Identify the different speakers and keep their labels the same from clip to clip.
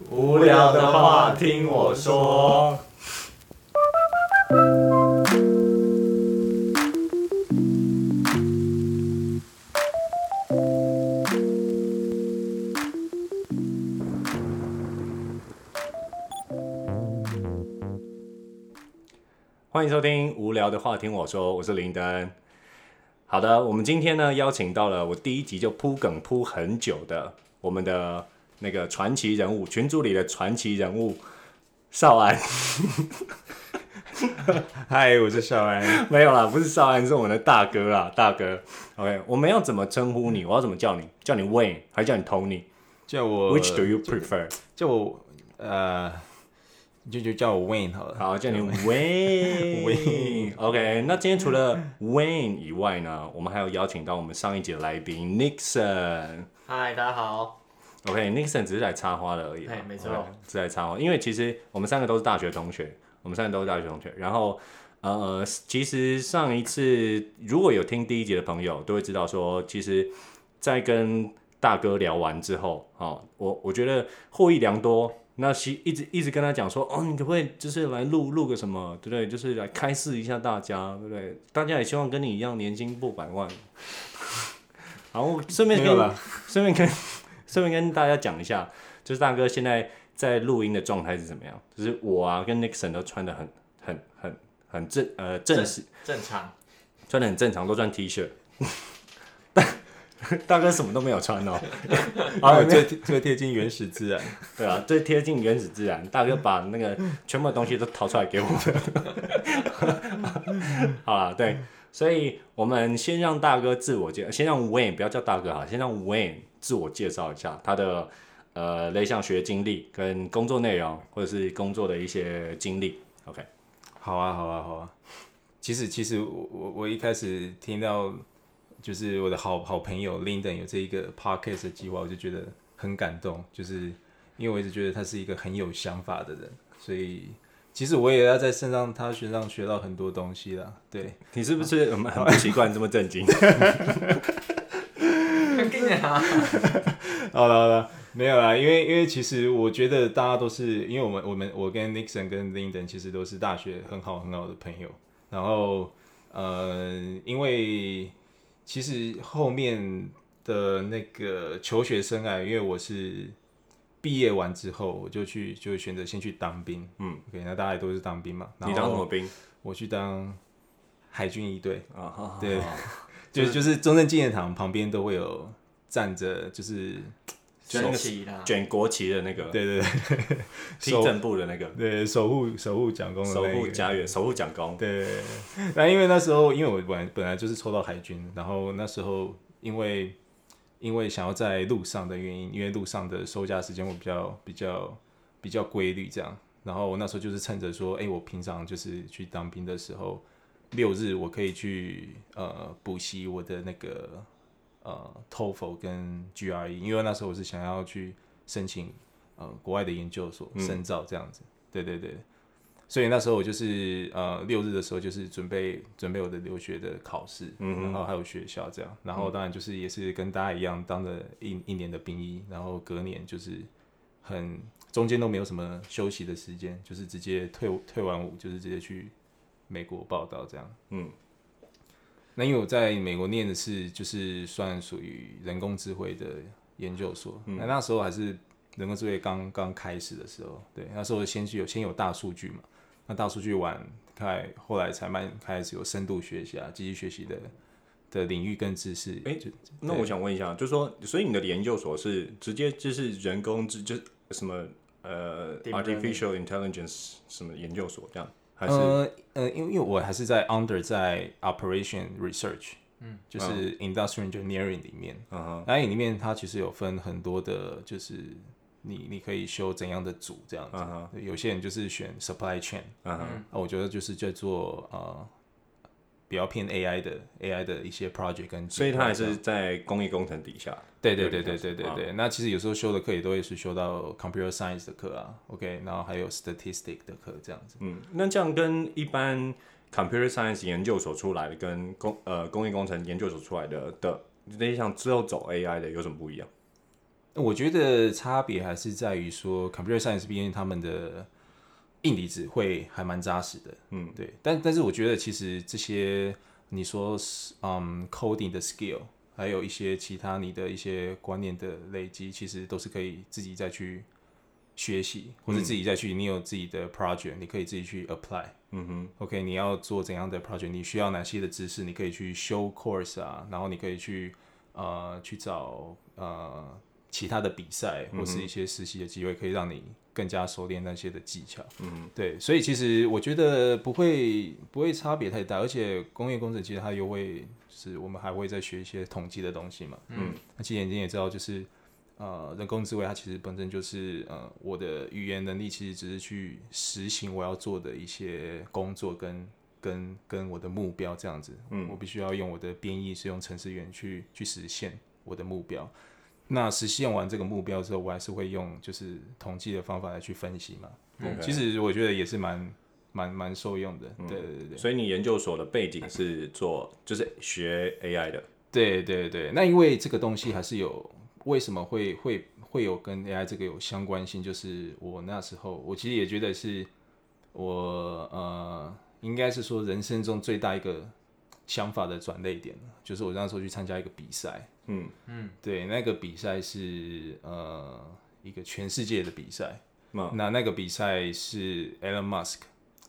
Speaker 1: 无聊的话听我说。欢迎收听《无聊的话听我说》，我是林登。好的，我们今天呢邀请到了我第一集就铺梗铺很久的我们的那个传奇人物，群组里的传奇人物少安。
Speaker 2: 嗨，我是少安。
Speaker 1: 没有啦，不是少安，是我们的大哥啦，大哥。OK，我们要怎么称呼你？我要怎么叫你？叫你 Wayne 还是叫你 Tony？
Speaker 2: 叫我
Speaker 1: Which do you prefer？
Speaker 2: 叫我呃。就就叫我 Wayne 好了，
Speaker 1: 好，叫你 Wayne。
Speaker 2: Wayne。
Speaker 1: OK，那今天除了 Wayne 以外呢，我们还有邀请到我们上一集的来宾 Nixon。
Speaker 3: 嗨，大家好。
Speaker 1: OK，Nixon 只是来插花的而已。
Speaker 3: 哎，没错，
Speaker 1: 是来插花。因为其实我们三个都是大学同学，我们三个都是大学同学。然后呃，其实上一次如果有听第一集的朋友，都会知道说，其实，在跟大哥聊完之后，哦，我我觉得获益良多。那西一直一直跟他讲说，哦，你可不可以就是来录录个什么，对不对？就是来开示一下大家，对不对？大家也希望跟你一样年薪破百万。然后顺便跟顺便跟顺便跟大家讲一下，就是大哥现在在录音的状态是怎么样？就是我啊跟 Nixon 都穿的很很很很正呃正式
Speaker 3: 正常，
Speaker 1: 穿的很正常，都穿 T 恤。大哥什么都没有穿哦，
Speaker 2: 啊，最最贴近原始自然，
Speaker 1: 对啊，最贴近原始自然。大哥把那个全部的东西都掏出来给我们，好了，对，所以我们先让大哥自我介，先让 Wayne 不要叫大哥哈，先让 Wayne 自我介绍一下他的呃雷想学经历跟工作内容，或者是工作的一些经历。OK，
Speaker 2: 好啊，好啊，好啊。其实，其实我我我一开始听到。就是我的好好朋友 Linden 有这一个 podcast 的计划，我就觉得很感动。就是因为我一直觉得他是一个很有想法的人，所以其实我也要在身上他身上学到很多东西啦。对，
Speaker 1: 你是不是很很不习惯这么震惊？
Speaker 2: 好了好了，没有啦，因为因为其实我觉得大家都是，因为我们我们我跟 Nixon 跟 Linden 其实都是大学很好很好的朋友，然后呃，因为。其实后面的那个求学生啊，因为我是毕业完之后，我就去就选择先去当兵。嗯，OK，那大家都是当兵嘛。
Speaker 1: 你当什么兵？
Speaker 2: 我去当海军一队。啊，
Speaker 1: 好，
Speaker 2: 对，就就是中正纪念堂旁边都会有站着，就是。
Speaker 1: 卷旗的，卷国旗的那个，
Speaker 2: 对对对，
Speaker 1: 踢正步的那个，
Speaker 2: 对，守护守护蒋公的，
Speaker 1: 守护家园，守护蒋公，
Speaker 2: 对。那因为那时候，因为我本来本来就是抽到海军，然后那时候因为因为想要在路上的原因，因为路上的收假时间会比较比较比较规律这样，然后我那时候就是趁着说，哎，我平常就是去当兵的时候，六日我可以去呃补习我的那个。呃，TOEFL 跟 GRE，因为那时候我是想要去申请呃国外的研究所深造这样子，嗯、对对对，所以那时候我就是呃六日的时候就是准备准备我的留学的考试，嗯，然后还有学校这样，然后当然就是也是跟大家一样当了一一年的兵役，然后隔年就是很中间都没有什么休息的时间，就是直接退退完伍就是直接去美国报道这样，嗯。那因为我在美国念的是，就是算属于人工智慧的研究所。嗯、那那时候还是人工智慧刚刚开始的时候，对，那时候先是有先有大数据嘛，那大数据玩开，后来才慢开始有深度学习啊，机器学习的的领域跟知识。哎、欸，
Speaker 1: 那我想问一下，就是说，所以你的研究所是直接就是人工智，就什么呃 artificial intelligence 什么研究所这样？
Speaker 2: 呃呃，因为因为我还是在 under 在 operation research，嗯，就是 industrial engineering 里面，嗯哼，那里面它其实有分很多的，就是你你可以修怎样的组这样子，嗯哼，有些人就是选 supply chain，嗯哼，那我觉得就是在做呃。比较偏 AI 的 AI 的一些 project 跟，
Speaker 1: 所以它还是在工业工程底下。
Speaker 2: 对对对对对对对。那其实有时候修的课也都会是修到 computer science 的课啊，OK，然后还有 statistic 的课这样子。
Speaker 1: 嗯，那这样跟一般 computer science 研究所出来的，跟工呃工业工程研究所出来的的那些像之后走 AI 的有什么不一样？
Speaker 2: 我觉得差别还是在于说，computer science 毕竟他们的硬底子会还蛮扎实的，嗯，对。但但是我觉得其实这些你说嗯 coding 的 skill，还有一些其他你的一些观念的累积，其实都是可以自己再去学习，或者自己再去，你有自己的 project，你可以自己去 apply。嗯哼，OK，你要做怎样的 project？你需要哪些的知识？你可以去修 course 啊，然后你可以去呃去找呃其他的比赛或是一些实习的机会，可以让你更加熟练那些的技巧。嗯哼，对，所以其实我觉得不会不会差别太大，而且工业工程其实它又会是我们还会再学一些统计的东西嘛。嗯，那其实你也知道就是。呃，人工智慧它其实本身就是呃，我的语言能力其实只是去实行我要做的一些工作跟跟跟我的目标这样子。嗯，我必须要用我的编译是用程式语言去去实现我的目标。那实现完这个目标之后，我还是会用就是统计的方法来去分析嘛。嗯，其实我觉得也是蛮蛮蛮受用的。对对对。
Speaker 1: 所以你研究所的背景是做就是学 AI 的。
Speaker 2: 对对对。那因为这个东西还是有。为什么会会会有跟 AI 这个有相关性？就是我那时候，我其实也觉得是我呃，应该是说人生中最大一个想法的转捩点，就是我那时候去参加一个比赛，嗯。嗯，对，那个比赛是呃一个全世界的比赛，嗯、那那个比赛是 Elon Musk，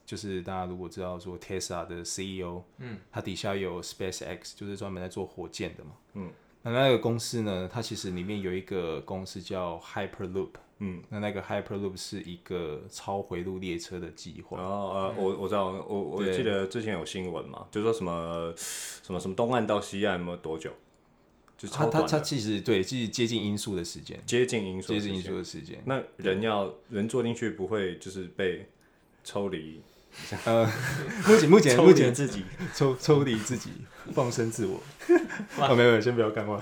Speaker 2: 就是大家如果知道说 Tesla 的 CEO，嗯，他底下有 SpaceX，就是专门在做火箭的嘛，嗯。那那个公司呢？它其实里面有一个公司叫 Hyperloop，嗯，那那个 Hyperloop 是一个超回路列车的计划。
Speaker 1: 哦呃，我我知道，我我记得之前有新闻嘛，就说什么什么什么东岸到西岸没多久，就超短。
Speaker 2: 它它其实对，其实接近音速的时间，
Speaker 1: 接近音速，
Speaker 2: 接近音速的时间。
Speaker 1: 那人要人坐进去不会就是被抽离？
Speaker 2: 呃，目前目前目前
Speaker 1: 自己
Speaker 2: 抽抽离自己，放生自我。啊，没有没有，先不要干话。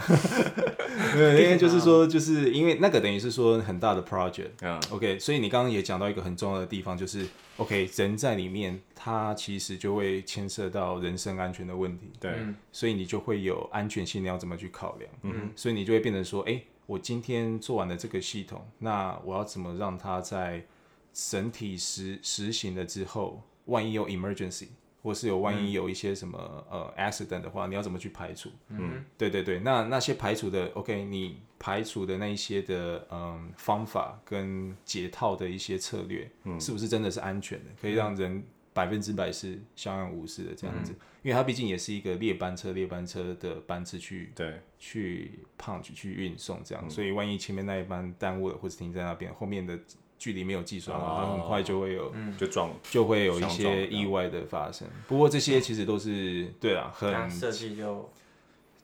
Speaker 2: 没有，因为就是说，就是因为那个等于是说很大的 project。嗯。OK，所以你刚刚也讲到一个很重要的地方，就是 OK，人在里面，它其实就会牵涉到人身安全的问题。对。所以你就会有安全性，你要怎么去考量？嗯。所以你就会变成说，哎，我今天做完了这个系统，那我要怎么让它在整体实实行了之后，万一有 emergency，或是有万一有一些什么、嗯、呃 accident 的话，你要怎么去排除？嗯，对对对，那那些排除的 OK，你排除的那一些的嗯方法跟解套的一些策略，嗯，是不是真的是安全的？可以让人百分之百是相安无事的这样子？嗯、因为它毕竟也是一个列班车，列班车的班次去对去 punch 去运送这样，嗯、所以万一前面那一班耽误了，或者停在那边，后面的。距离没有计算的话，很快就会有，
Speaker 1: 就撞，
Speaker 2: 就会有一些意外的发生。不过这些其实都是对啊，很
Speaker 3: 设计就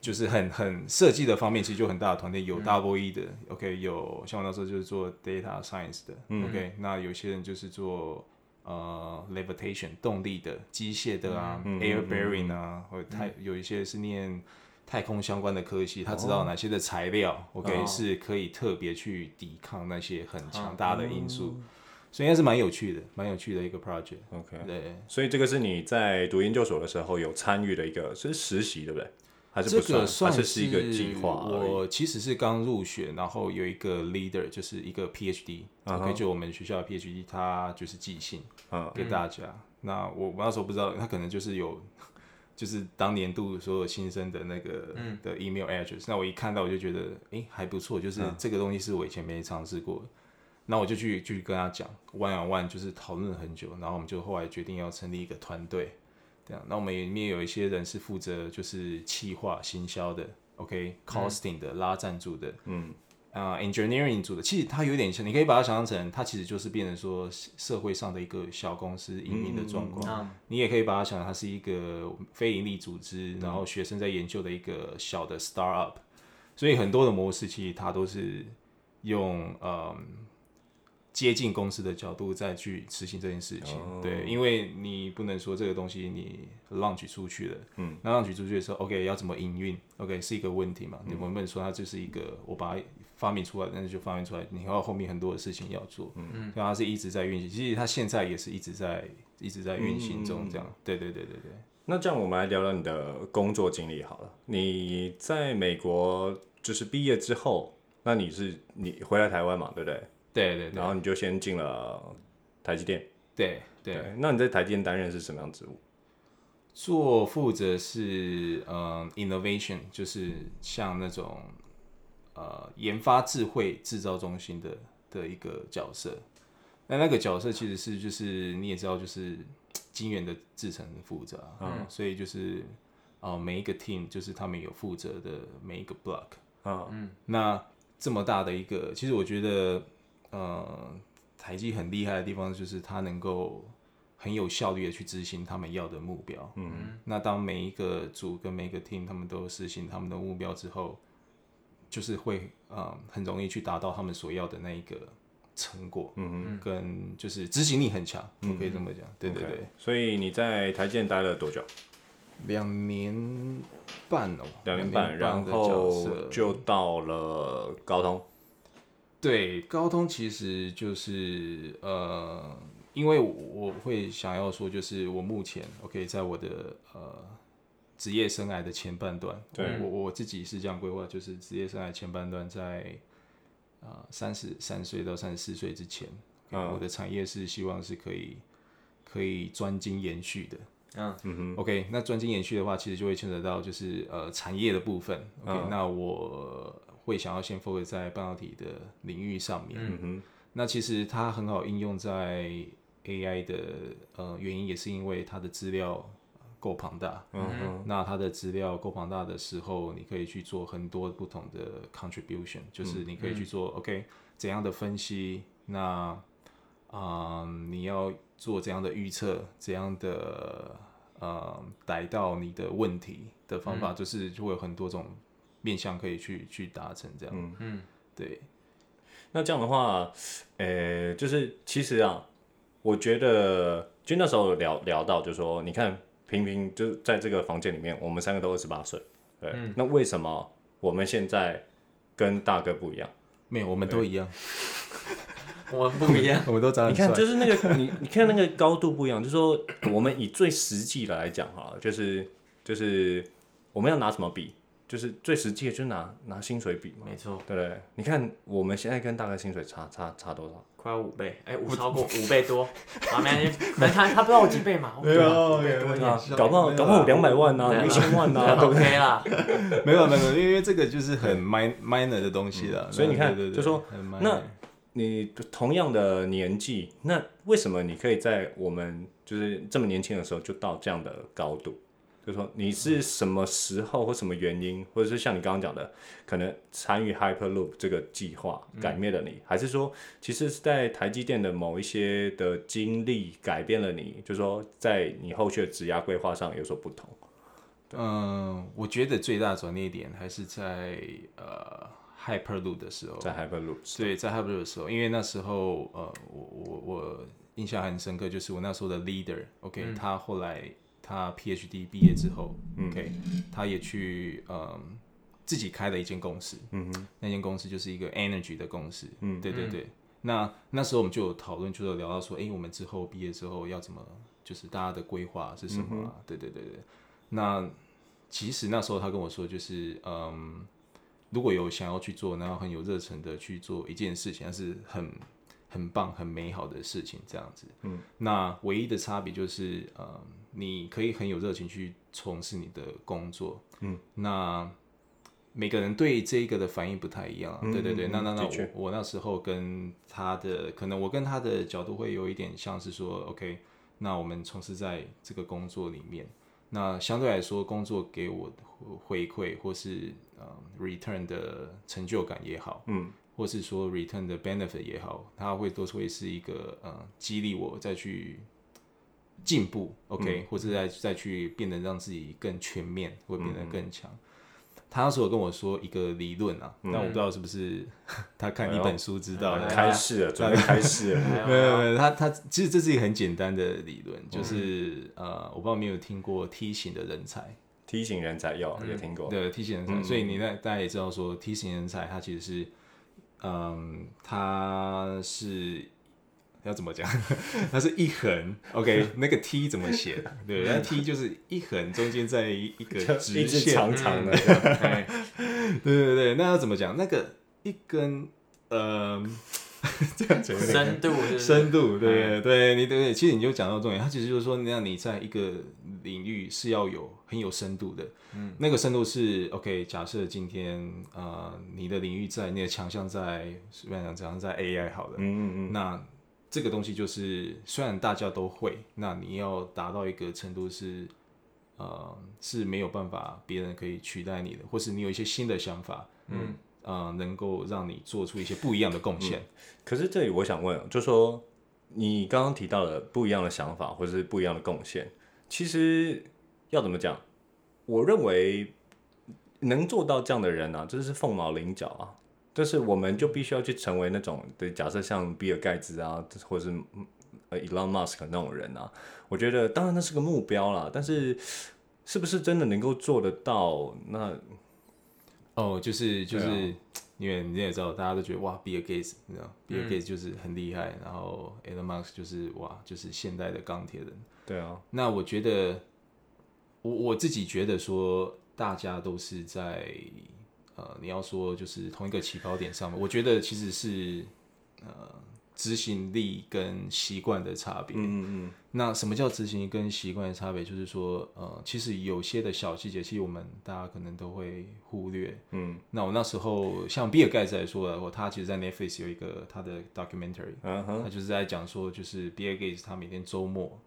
Speaker 2: 就是很很设计的方面，其实就很大的团队，有 Double E 的，OK，有像我那时候就是做 Data Science 的，OK，那有些人就是做呃 Levitation 动力的机械的啊，Air Bearing 啊，或太有一些是念。太空相关的科系，他知道哪些的材料、哦、，OK，、哦、是可以特别去抵抗那些很强大的因素，嗯、所以应该是蛮有趣的，蛮有趣的一个 project。
Speaker 1: OK，对，所以这个是你在读研究所的时候有参与的一个，是实习对不对？还是不算？这个算是，是一个计划。
Speaker 2: 我其实是刚入学，然后有一个 leader，就是一个 PhD，OK，、uh huh. 就我们学校的 PhD，他就是寄信给大家。Uh. 那我我那时候不知道，他可能就是有。就是当年度所有新生的那个的 email address，、嗯、那我一看到我就觉得，哎、欸，还不错，就是这个东西是我以前没尝试过的，那我就去去跟他讲，one on one 就是讨论了很久，然后我们就后来决定要成立一个团队，这样，那我们里面有一些人是负责就是企划行销的，OK，costing、okay? 的、嗯、拉赞助的，嗯。啊、uh,，engineering 组的，其实它有点像，你可以把它想象成，它其实就是变成说社会上的一个小公司营运的状况。嗯、你也可以把它想成它是一个非营利组织，嗯、然后学生在研究的一个小的 startup。所以很多的模式其实它都是用嗯。接近公司的角度再去执行这件事情，oh. 对，因为你不能说这个东西你 launch 出去了，嗯，那 launch 出去的时候，OK，要怎么营运，OK，是一个问题嘛？嗯、你不能说它就是一个我把它发明出来，但是就发明出来，你还有后面很多的事情要做，嗯，所以它是一直在运行，其实它现在也是一直在一直在运行中，这样，嗯、对对对对对。
Speaker 1: 那这样我们来聊聊你的工作经历好了，你在美国就是毕业之后。那你是你回来台湾嘛，对不对？
Speaker 2: 对对对。
Speaker 1: 然后你就先进了台积电。
Speaker 2: 对对，对。
Speaker 1: 那你在台积电担任是什么样职务？
Speaker 2: 做负责是嗯、呃、innovation，就是像那种呃研发智慧制造中心的的一个角色。那那个角色其实是就是你也知道，就是晶圆的制程很复杂，嗯，所以就是。哦，每一个 team 就是他们有负责的每一个 block 啊，嗯，那这么大的一个，其实我觉得，呃，台积很厉害的地方就是它能够很有效率的去执行他们要的目标，嗯，那当每一个组跟每一个 team 他们都实行他们的目标之后，就是会呃很容易去达到他们所要的那一个成果，嗯嗯，跟就是执行力很强，我可以这么讲，对对对。Okay.
Speaker 1: 所以你在台建待了多久？
Speaker 2: 两年半哦，
Speaker 1: 两年半，然后就到了高通。
Speaker 2: 对，高通其实就是呃，因为我会想要说，就是我目前 OK，在我的呃职业生涯的前半段，对。我我自己是这样规划，就是职业生涯前半段在啊三十三岁到三十四岁之前，嗯，我的产业是希望是可以可以专精延续的。嗯。哼，OK，那专精延续的话，其实就会牵扯到就是呃产业的部分。OK，、嗯、那我会想要先 focus 在半导体的领域上面。嗯。哼，那其实它很好应用在 AI 的呃原因，也是因为它的资料够庞大。那它的资料够庞大的时候，你可以去做很多不同的 contribution，就是你可以去做 OK 怎样的分析。那啊、呃，你要做怎样的预测？怎样的？呃，逮到你的问题的方法，就是就会有很多种面向可以去去达成这样。嗯嗯，对。
Speaker 1: 那这样的话，呃、欸，就是其实啊，我觉得就那时候聊聊到，就说，你看，平平就在这个房间里面，我们三个都二十八岁，对、嗯。那为什么我们现在跟大哥不一样？
Speaker 2: 没有，我们都一样。
Speaker 3: 我们不一样，
Speaker 2: 我们都长得
Speaker 1: 你看，就是那个你，你看那个高度不一样。就是说，我们以最实际的来讲哈，就是就是我们要拿什么比？就是最实际的，就是拿拿薪水比嘛。
Speaker 3: 没错，
Speaker 1: 对不对？你看我们现在跟大哥薪水差差差多少？
Speaker 3: 快五倍，哎、欸，五超过五倍多。啊，没关系，他他不知道我几倍嘛？
Speaker 2: 没有，没有，
Speaker 1: 搞不好搞不好两百万呐，一千万呐，
Speaker 3: 都 OK 啦。
Speaker 2: 没有没有，因为这个就是很 minor 的东西了。
Speaker 1: 所以你看，就说那。你同样的年纪，那为什么你可以在我们就是这么年轻的时候就到这样的高度？就是说你是什么时候或什么原因，或者是像你刚刚讲的，可能参与 Hyperloop 这个计划改变了你，嗯，还是说其实是在台积电的某一些的经历改变了你？就是说在你后续的职涯规划上有所不同？
Speaker 2: 嗯，我觉得最大转捩点还是在呃。Hyperloop 的时候，
Speaker 1: 在 Hyperloop
Speaker 2: 对，在 Hyperloop 的时候，因为那时候呃，我我我印象很深刻，就是我那时候的 leader，OK，、okay? 嗯、他后来他 PhD 毕业之后，OK，、嗯、他也去呃自己开了一间公司，嗯哼，那间公司就是一个 Energy 的公司，嗯，对对对。嗯、那那时候我们就有讨论，就有聊到说，哎、欸，我们之后毕业之后要怎么，就是大家的规划是什么、啊嗯？对对对对。那其实那时候他跟我说，就是嗯。如果有想要去做，然后很有热忱的去做一件事情，但是很很棒、很美好的事情，这样子。嗯，那唯一的差别就是，呃，你可以很有热情去从事你的工作。嗯，那每个人对这个的反应不太一样。嗯、对对对，那那那我我那时候跟他的，可能我跟他的角度会有一点像是说，OK，那我们从事在这个工作里面。那相对来说，工作给我回馈或是呃 return 的成就感也好，嗯，或是说 return 的 benefit 也好，它会都是会是一个呃激励我再去进步，OK，嗯，或者再再去变得让自己更全面，会变得更强。嗯他那时候跟我说一个理论啊、嗯，但我不知道是不是 他看一本书知道的。
Speaker 1: 开始了，准备开始了。
Speaker 2: 没有没有，他他其实这是一个很简单的理论，就是、嗯、呃，我不知道你有没有听过梯形的人才。
Speaker 1: 梯形人才有有听过。
Speaker 2: 对，梯形人才，嗯、所以你那大家也知道说梯形人才，他其实是嗯，它是。要怎么讲？它是一横，OK，那个 T 怎么写？对，那 T 就是一横，中间在一个直线，
Speaker 1: 长长的。
Speaker 2: 对对对，那要怎么讲？那个一根，呃，这样讲
Speaker 3: 深度是是？
Speaker 2: 深度，对、
Speaker 3: 嗯
Speaker 2: 对，你对，其实你就讲到重点，它其实就是说，让你在一个领域是要有很有深度的，嗯，那个深度是 OK。假设今天呃，你的领域在，你的强项在，随便讲，强项在 AI 好了，
Speaker 1: 嗯嗯嗯，
Speaker 2: 那这个东西就是虽然大家都会，那你要达到一个程度是，呃，是没有办法别人可以取代你的，或是你有一些新的想法，嗯。呃，能够让你做出一些不一样的贡
Speaker 1: 献。可是这里我想问，就说你刚刚提到了不一样的想法，或者是不一样的贡献，其实要怎么讲？我认为能做到这样的人啊，真是凤毛麟角啊。就是我们就必须要去成为那种，对，假设像比尔盖茨啊，或者是呃 Elon Musk 那种人啊，我觉得当然那是个目标啦，但是是不是真的能够做得到？那
Speaker 2: 哦、oh，就是就是、啊，因为你也知道，大家都觉得哇，比尔盖茨，你知道，比尔盖茨就是很厉害，然后 Elon Musk 就是哇，就是现代的钢铁人。
Speaker 1: 对啊，
Speaker 2: 那我觉得，我我自己觉得说，大家都是在呃，你要说就是同一个起跑点上面，我觉得其实是呃。执行力跟习惯的差别。嗯嗯。那什么叫执行跟习惯的差别？就是说，呃，其实有些的小细节，其实我们大家可能都会忽略。嗯。那我那时候，像比尔盖茨来说的话，他其实，在 Netflix 有一个他的 documentary，嗯，他就是在讲说，就是比尔盖茨他每天周末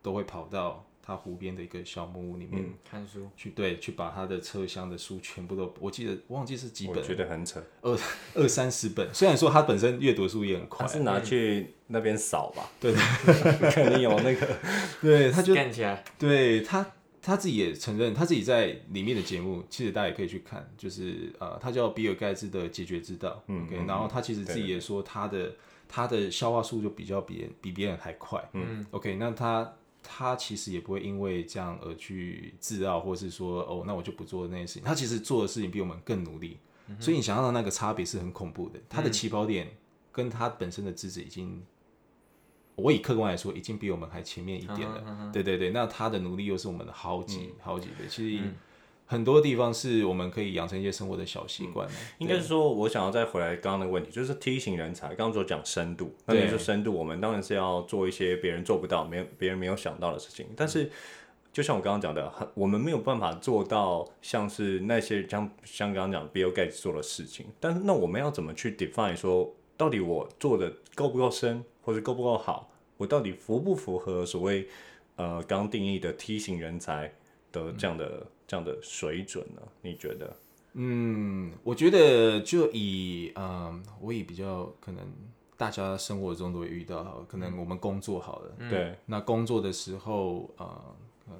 Speaker 2: 都会跑到。他湖边的一个小木屋里面、嗯、
Speaker 3: 看书，
Speaker 2: 去对，去把他的车厢的书全部都，我记得忘记是几本，
Speaker 1: 我觉得很扯，
Speaker 2: 二二三十本。虽然说他本身阅读书也很快，
Speaker 1: 他是拿去那边扫吧？
Speaker 2: 对，
Speaker 1: 肯定有那个，
Speaker 2: 对，他就
Speaker 3: 干起来。
Speaker 2: 对他他自己也承认，他自己在里面的节目，其实大家也可以去看，就是呃，他叫比尔盖茨的解决之道。嗯，OK，然后他其实自己也说，他的他的消化速度就比较比比别人还快。嗯，OK，那他。他其实也不会因为这样而去自傲，或是说哦，那我就不做那件事情。他其实做的事情比我们更努力，嗯、所以你想象的那个差别是很恐怖的。他的起跑点跟他本身的资质已经、嗯，我以客观来说，已经比我们还前面一点了。嗯、对对对，那他的努力又是我们的好几、嗯、好几倍。其实。嗯很多地方是我们可以养成一些生活的小习惯、嗯。
Speaker 1: 应该是说，我想要再回来刚刚那个问题，就是梯形人才，刚刚所讲深度，那你说深度，我们当然是要做一些别人做不到、没有别人没有想到的事情。但是，就像我刚刚讲的，我们没有办法做到像是那些像像刚刚讲 Bill Gates 做的事情。但是，那我们要怎么去 define 说，到底我做的够不够深，或者够不够好？我到底符不符合所谓呃刚定义的梯形人才的这样的？嗯这样的水准呢？你觉得？
Speaker 2: 嗯，我觉得就以嗯，我以比较可能大家生活中都会遇到，好，可能我们工作好了，
Speaker 1: 对、嗯，
Speaker 2: 那工作的时候，呃，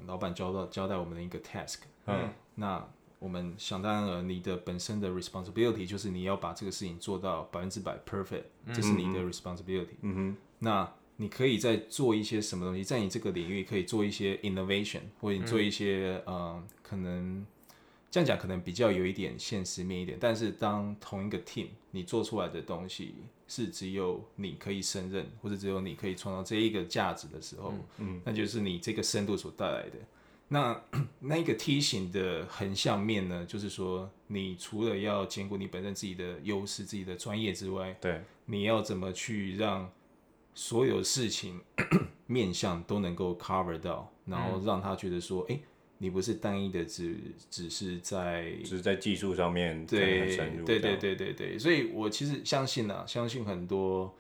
Speaker 2: 老板交到交代我们的一个 task，嗯，那我们想当然了，你的本身的 responsibility 就是你要把这个事情做到百分之百 perfect，这是你的 responsibility，嗯哼，那。你可以在做一些什么东西，在你这个领域可以做一些 innovation，或者你做一些、嗯、呃，可能这样讲可能比较有一点现实面一点。但是当同一个 team 你做出来的东西是只有你可以胜任，或者只有你可以创造这一个价值的时候，嗯，嗯，那就是你这个深度所带来的。那 那一个梯形的横向面呢，就是说你除了要兼顾你本身自己的优势、自己的专业之外，
Speaker 1: 对，
Speaker 2: 你要怎么去让所有事情 面向都能够 cover 到，然后让他觉得说，哎、你不是单一的只只是在
Speaker 1: 只是在技术上面
Speaker 2: 对对对对对对，所以我其实相信啊，相信很多，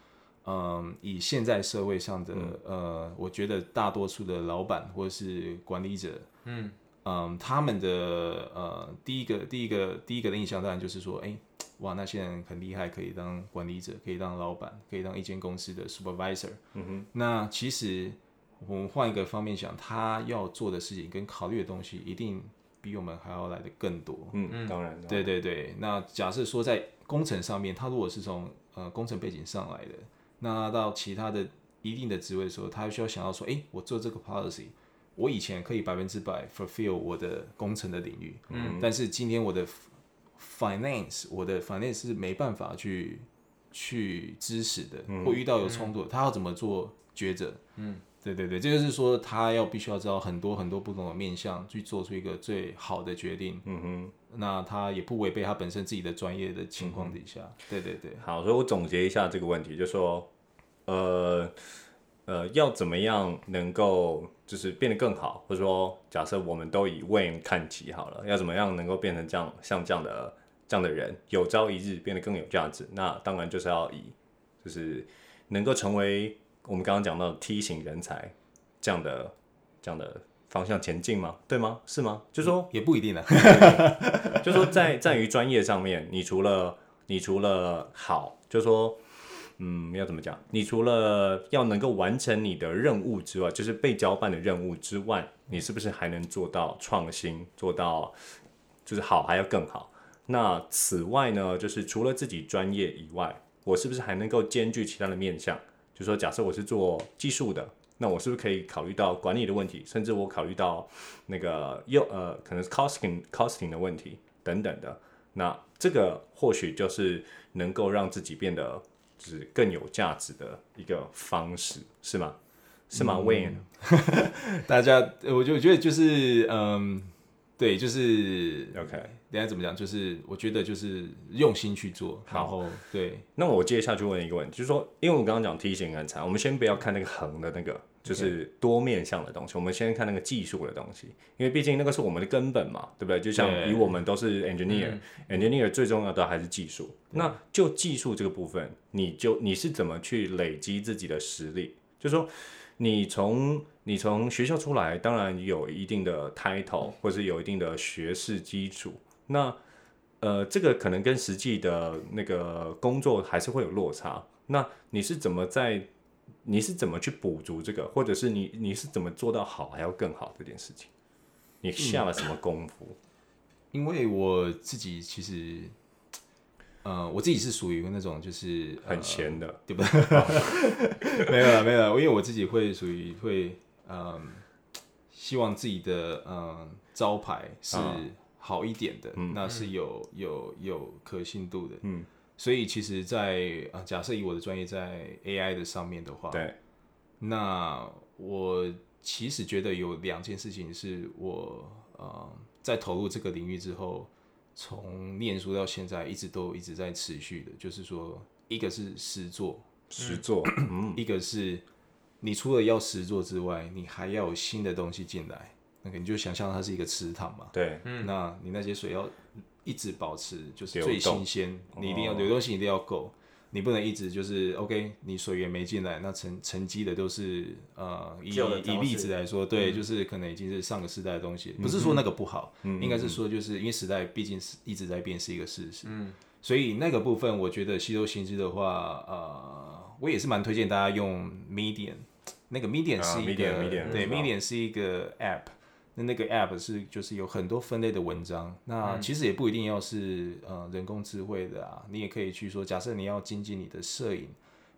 Speaker 2: 嗯，以现在社会上的、嗯、呃，我觉得大多数的老板或是管理者，嗯。嗯，他们的呃第一个第一个第一个的印象当然就是说，哎、欸。哇，那些人很厉害，可以当管理者，可以当老板，可以当一间公司的 supervisor。嗯哼。那其实我们换一个方面想，他要做的事情跟考虑的东西，一定比我们还要来的更多。
Speaker 1: 嗯嗯，当然。
Speaker 2: 对对对。那假设说在工程上面，他如果是从呃工程背景上来的，那到其他的一定的职位的时候，他需要想到说，诶，我做这个 policy，我以前可以百分之百 fulfill 我的工程的领域。嗯。但是今天我的 Finance，我的 Finance 是没办法去去支持的，嗯、或遇到有冲突、嗯，他要怎么做抉择？嗯，对对对，这就是说他要必须要知道很多很多不同的面向，去做出一个最好的决定。嗯哼，那他也不违背他本身自己的专业的情况底下，嗯、对对对。
Speaker 1: 好，所以我总结一下这个问题，就说，呃呃，要怎么样能够就是变得更好，或者说，假设我们都以 Wayne 看齐好了，要怎么样能够变成这样像这样的这样的人，有朝一日变得更有价值？那当然就是要以就是能够成为我们刚刚讲到的 T 型人才这样的这样的。方向前进吗？对吗？是吗？就说
Speaker 2: 也不一定呢。
Speaker 1: 就说在在于专业上面，你除了你除了好，就说嗯，要怎么讲？你除了要能够完成你的任务之外，就是被交办的任务之外，你是不是还能做到创新，做到就是好还要更好？那此外呢，就是除了自己专业以外，我是不是还能够兼具其他的面向？就说假设我是做技术的。那我是不是可以考虑到管理的问题，甚至我考虑到那个又呃，可能是 costing costing 的问题等等的。那这个或许就是能够让自己变得就是更有价值的一个方式，是吗？是吗？Wayne，
Speaker 2: 大家，我就觉得就是嗯。对，就是
Speaker 1: OK。
Speaker 2: 等下怎么讲？就是我觉得就是用心去做。然后对。
Speaker 1: 那我接下去问一个问题，就是说，因为我刚刚讲梯形很长，我们先不要看那个横的那个，就是多面向的东西。我们先看那个技术的东西，因为毕竟那个是我们的根本嘛，对不对？就像以我们都是 engineer，engineer 最重要的还是技术。那就技术这个部分，你就你是怎么去累积自己的实力？就是说。你从你从学校出来，当然有一定的 title，或是有一定的学士基础。那呃，这个可能跟实际的那个工作还是会有落差。那你是怎么在？你是怎么去补足这个？或者是你你是怎么做到好还要更好这件事情？你下了什么功夫？
Speaker 2: 嗯，因为我自己其实。呃，我自己是属于那种就是
Speaker 1: 很闲的，呃、对不对？
Speaker 2: 没有了，没有了。因为我自己会属于会，嗯、呃，希望自己的嗯、呃、招牌是好一点的，嗯、那是有有有可信度的。嗯，所以其实在，在、呃、假设以我的专业在 AI 的上面的话，
Speaker 1: 对，
Speaker 2: 那我其实觉得有两件事情是我呃在投入这个领域之后。从念书到现在，一直都一直在持续的，就是说，一个是实作，
Speaker 1: 实作，
Speaker 2: 嗯，一个是你除了要实作之外，你还要有新的东西进来，那个你就想象它是一个池塘嘛，
Speaker 1: 对，
Speaker 2: 嗯，那你那些水要一直保持就是最新鲜，你一定要流动性一定要够。你不能一直就是 OK，你水源没进来，那沉沉积的都是呃以以例子来说，对，嗯、就是可能已经是上个时代的东西，不是说那个不好，嗯、应该是说就是因为时代毕竟是一直在变，是一个事实。嗯，所以那个部分我觉得吸收新知的话，呃，我也是蛮推荐大家用 Medium，那个 Medium 是 Medium, 对 Medium 是一个 App。那那个 app 是就是有很多分类的文章，那其实也不一定要是呃人工智慧的啊，你也可以去说，假设你要精进你的摄影，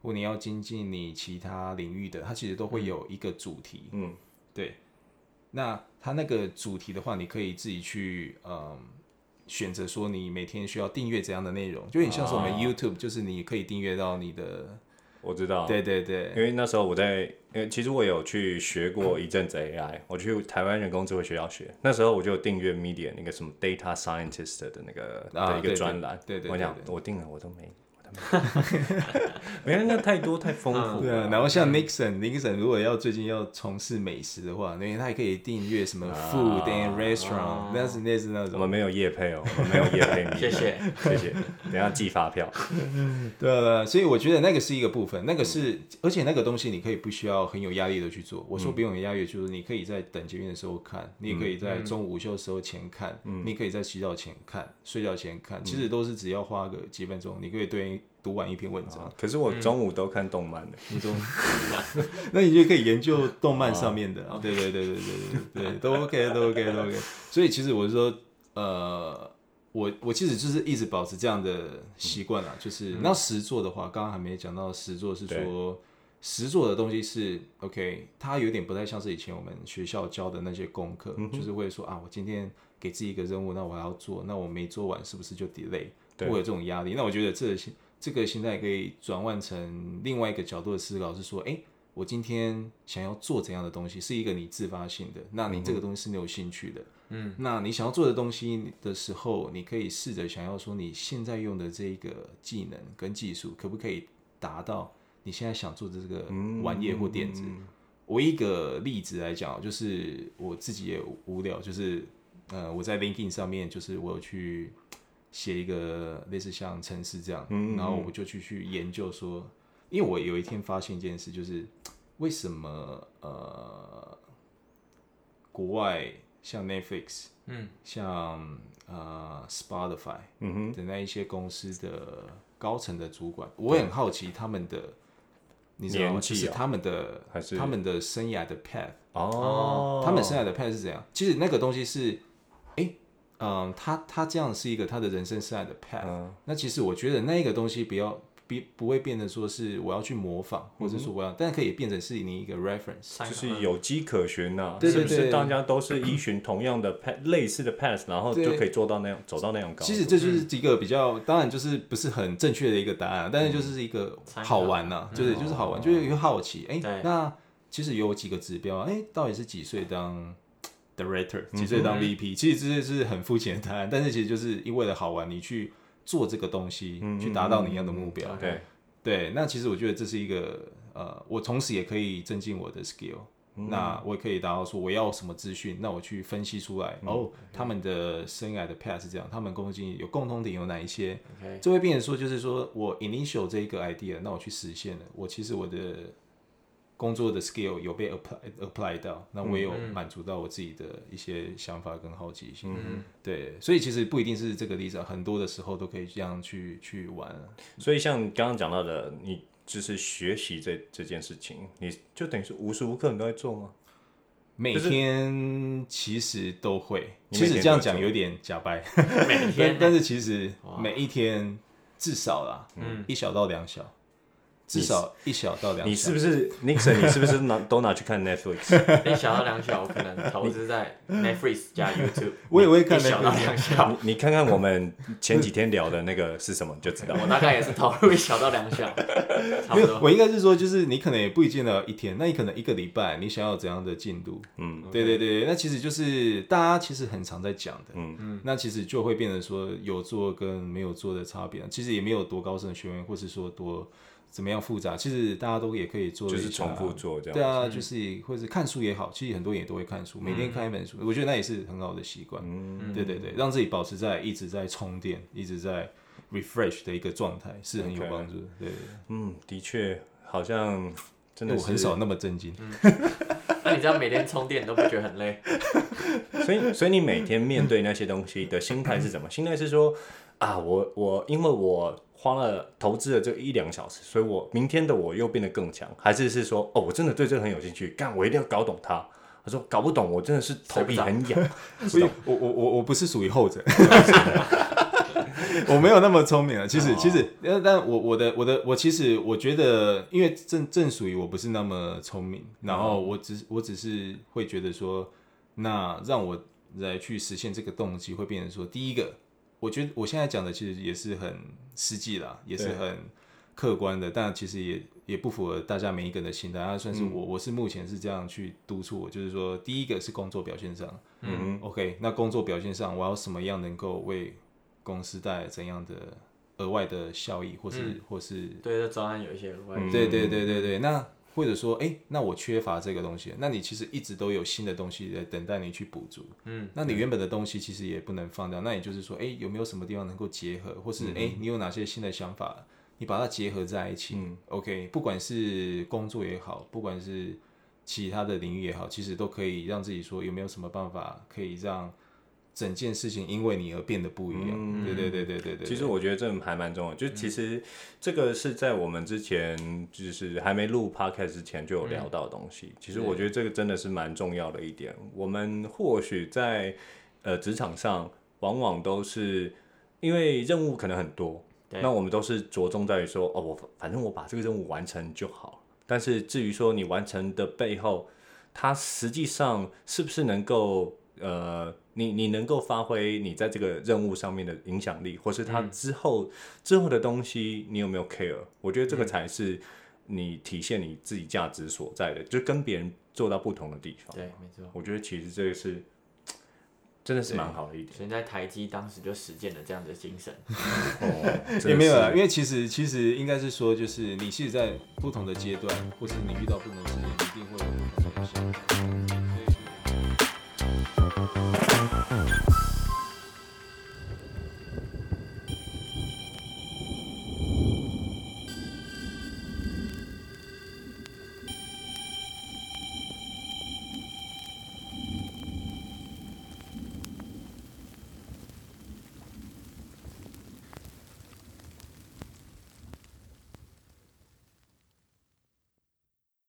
Speaker 2: 或你要精进你其他领域的，它其实都会有一个主题，嗯，对。那它那个主题的话，你可以自己去呃选择说你每天需要订阅怎样的内容，就有点像是我们 YouTube，就是你可以订阅到你的。
Speaker 1: 我知道，
Speaker 2: 对对对，
Speaker 1: 因为那时候我在，因为其实我有去学过一阵子 AI，我去台湾人工智慧学校学，那时候我就订阅 Medium 那个什么 Data Scientist 的那个、啊、的一个专栏，
Speaker 2: 对对，对，
Speaker 1: 我讲我订了我都没。没有，那太多太丰富。
Speaker 2: 对啊，然后像 Nixon，Nixon 如果要最近要从事美食的话，那他也可以订阅什么 Food and Restaurant，那是那是那种。
Speaker 1: 我们没有夜配哦，我们没有夜配。
Speaker 3: 谢谢
Speaker 1: 谢谢，等下寄发票。
Speaker 2: 对啊，所以我觉得那个是一个部分，那个是，而且那个东西你可以不需要很有压力的去做。我说不用有压力，就是你可以在等捷运的时候看，你也可以在中午午休的时候前看，你可以在洗澡前看，睡觉前看，其实都是只要花个几分钟，你可以对。读完一篇文章，
Speaker 1: 可是我中午都看动漫的，
Speaker 2: 你中午，那你就可以研究动漫上面的，对对对对对对对，都 OK 都 OK 都 OK。所以其实我是说，呃，我我其实就是一直保持这样的习惯啊，就是那实作的话，刚刚还没讲到实作是说实作的东西是 OK，它有点不太像是以前我们学校教的那些功课，就是会说啊，我今天给自己一个任务，那我还要做，那我没做完是不是就 delay，会有这种压力？那我觉得这些。这个现在可以转换成另外一个角度的思考，是说，哎，我今天想要做怎样的东西，是一个你自发性的，那你这个东西是你有兴趣的，嗯，那你想要做的东西的时候，你可以试着想要说，你现在用的这个技能跟技术，可不可以达到你现在想做的这个玩意或点子？嗯、我一个例子来讲，就是我自己也无聊，就是呃，我在 LinkedIn 上面，就是我有去写一个类似像城市这样，嗯、然后我就去去研究说。因为我有一天发现一件事，就是 为什么呃，国外像 Netflix，嗯，像呃 Spotify，嗯哼。的那一些公司的高层的主管，嗯、我很好奇他们的，对你知道吗？就是他们的还是？他们的生涯的 path 哦，他们生涯的 path 是怎样？其实那个东西是，哎，嗯、呃，他他这样是一个他的人生生涯的 path，、嗯、那其实我觉得那个东西不要。不不会变得说是我要去模仿，或者说我要，但可以变成是你一个 reference，
Speaker 1: 就是有机可循呐。对对对，是不是大家都是依循同样的 path，类似的 path，然后就可以做到那样，走到那样高。
Speaker 2: 其实这就是一个比较，当然就是不是很正确的一个答案，但是就是一个好玩呐，就是就是好玩，就是一个好奇。哎，那其实有几个指标，哎，到底是几岁当 director，几岁当 VP？其实这是很肤浅的答案，但是其实就是因为了好玩，你去。做这个东西去达到你要的目标，对对，那其实我觉得这是一个呃，我同时也可以增进我的 skill，那我也可以达到说我要什么资讯，那我去分析出来，哦，他们的生涯的 path 是这样，他们工作经验有共同点有哪一些，这会变成说就是说我 initial 这一个 idea，那我去实现了，我其实我的。工作的 skill 有被 apply apply 到，那我也有满足到我自己的一些想法跟好奇心。嗯、对，所以其实不一定是这个例子，很多的时候都可以这样去去玩。
Speaker 1: 所以像刚刚讲到的，你就是学习这这件事情，你就等于是无时无刻你都在做吗？
Speaker 2: 每天其实都会，其实这样讲有点假掰。
Speaker 3: 每天，
Speaker 2: 但是其实每一天至少啦，嗯，一小到两小。至少一小到两小，
Speaker 1: 你是不是 Nixon？你是不是拿都拿去看 Netflix？
Speaker 3: 一小到两小，我可能投资在 Netflix 加 YouTube。
Speaker 2: 我也会看。
Speaker 3: 一小到两小，
Speaker 1: 你看看我们前几天聊的那个是什么，你就知道。
Speaker 3: 我大概也是投入一小到两小，差不多。
Speaker 2: 我应该是说，就是你可能也不一定要一天，那你可能一个礼拜，你想要怎样的进度？嗯，对对对，那其实就是大家其实很常在讲的。嗯嗯，那其实就会变成说有做跟没有做的差别，其实也没有多高深的学问，或是说多。怎么样复杂？其实大家都也可以做，
Speaker 1: 就是重复做这样。
Speaker 2: 对啊，就是或者看书也好，其实很多人也都会看书，每天看一本书，我觉得那也是很好的习惯。嗯，对对对，让自己保持在一直在充电、一直在 refresh 的一个状态是很有帮助的。对，
Speaker 1: 嗯，的确，好像真的
Speaker 2: 我很少那么震惊。
Speaker 3: 那你这样每天充电都不觉得很累？
Speaker 1: 所以，所以你每天面对那些东西的心态是什么？心态是说啊，我我因为我。花了投资了这一两个小时，所以我明天的我又变得更强，还是是说哦，我真的对这个很有兴趣，干我一定要搞懂它。他说搞不懂，我真的是头皮很痒。
Speaker 2: 所以我我我我不是属于后者，我没有那么聪明啊。其实其实，但我我的我的我其实我觉得，因为正正属于我不是那么聪明，然后我只我只是会觉得说，那让我来去实现这个动机，会变成说第一个。我觉得我现在讲的其实也是很实际啦，也是很客观的，但其实也也不符合大家每一个人的心态。啊，算是我，嗯、我是目前是这样去督促我，就是说，第一个是工作表现上，嗯，OK，那工作表现上，我要什么样能够为公司带来怎样的额外的效益，或是、嗯、或是
Speaker 3: 对这专案有一些额外的，
Speaker 2: 对对对对对，那。或者说，哎、欸，那我缺乏这个东西，那你其实一直都有新的东西在等待你去补足。嗯，那你原本的东西其实也不能放掉。那也就是说，哎、欸，有没有什么地方能够结合，或是哎、欸，你有哪些新的想法，你把它结合在一起。嗯，OK，不管是工作也好，不管是其他的领域也好，其实都可以让自己说有没有什么办法可以让。整件事情因为你而变得不一样，嗯、对对对对对对。
Speaker 1: 其实我觉得这还蛮重要，就其实这个是在我们之前就是还没录 podcast 之前就有聊到的东西。嗯、其实我觉得这个真的是蛮重要的一点。我们或许在呃职场上，往往都是因为任务可能很多，对那我们都是着重在于说，哦，我反正我把这个任务完成就好。但是至于说你完成的背后，它实际上是不是能够呃。你你能够发挥你在这个任务上面的影响力，或是他之后、嗯、之后的东西，你有没有 care？我觉得这个才是你体现你自己价值所在的，就跟别人做到不同的地方。
Speaker 3: 对，没错。
Speaker 1: 我觉得其实这个是真的是蛮好的一点。
Speaker 3: 所以在台积当时就实践了这样的精神。
Speaker 1: 哦，
Speaker 2: 也没有啊，因为其实其实应该是说，就是你是在不同的阶段，或是你遇到不同的事情，一定会有不同的东西。